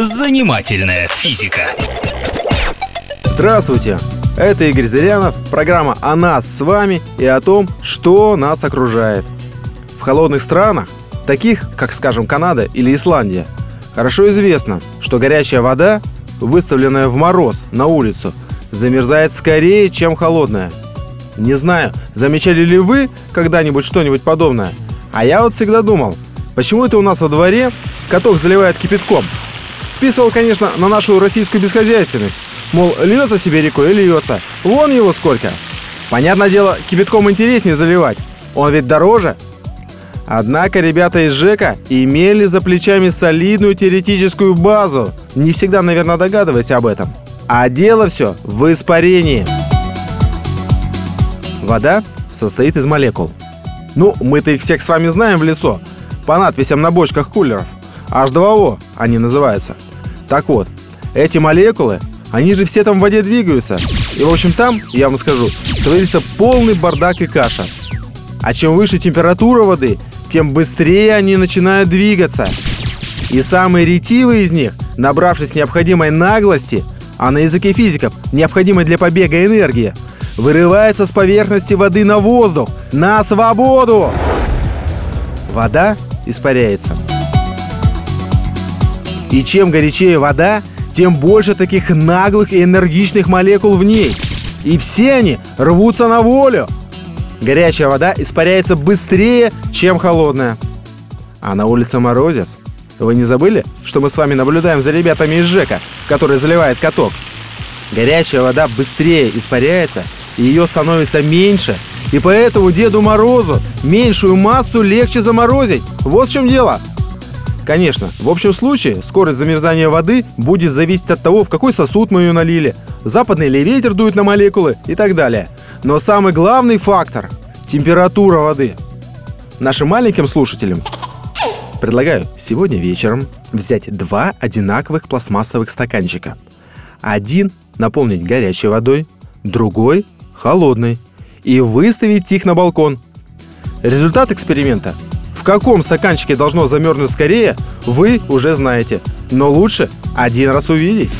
Занимательная физика. Здравствуйте! Это Игорь Зырянов, программа о нас с вами и о том, что нас окружает. В холодных странах, таких как, скажем, Канада или Исландия, хорошо известно, что горячая вода, выставленная в мороз на улицу, замерзает скорее, чем холодная. Не знаю, замечали ли вы когда-нибудь что-нибудь подобное, а я вот всегда думал, почему это у нас во дворе каток заливает кипятком – Списывал, конечно, на нашу российскую бесхозяйственность. Мол, льется себе рекой и льется. Вон его сколько. Понятное дело, кипятком интереснее заливать. Он ведь дороже. Однако ребята из ЖЭКа имели за плечами солидную теоретическую базу. Не всегда, наверное, догадываясь об этом. А дело все в испарении. Вода состоит из молекул. Ну, мы-то их всех с вами знаем в лицо. По надписям на бочках кулеров. H2O они называются – так вот, эти молекулы, они же все там в воде двигаются. И, в общем, там, я вам скажу, творится полный бардак и каша. А чем выше температура воды, тем быстрее они начинают двигаться. И самые ретивые из них, набравшись необходимой наглости, а на языке физиков необходимой для побега энергии, вырывается с поверхности воды на воздух, на свободу. Вода испаряется. И чем горячее вода, тем больше таких наглых и энергичных молекул в ней. И все они рвутся на волю. Горячая вода испаряется быстрее, чем холодная. А на улице морозец. Вы не забыли, что мы с вами наблюдаем за ребятами из ЖЭКа, который заливает каток? Горячая вода быстрее испаряется, и ее становится меньше, и поэтому Деду Морозу меньшую массу легче заморозить. Вот в чем дело. Конечно, в общем случае скорость замерзания воды будет зависеть от того, в какой сосуд мы ее налили, западный ли ветер дует на молекулы и так далее. Но самый главный фактор – температура воды. Нашим маленьким слушателям предлагаю сегодня вечером взять два одинаковых пластмассовых стаканчика. Один наполнить горячей водой, другой – холодной. И выставить их на балкон. Результат эксперимента – каком стаканчике должно замерзнуть скорее, вы уже знаете. Но лучше один раз увидеть.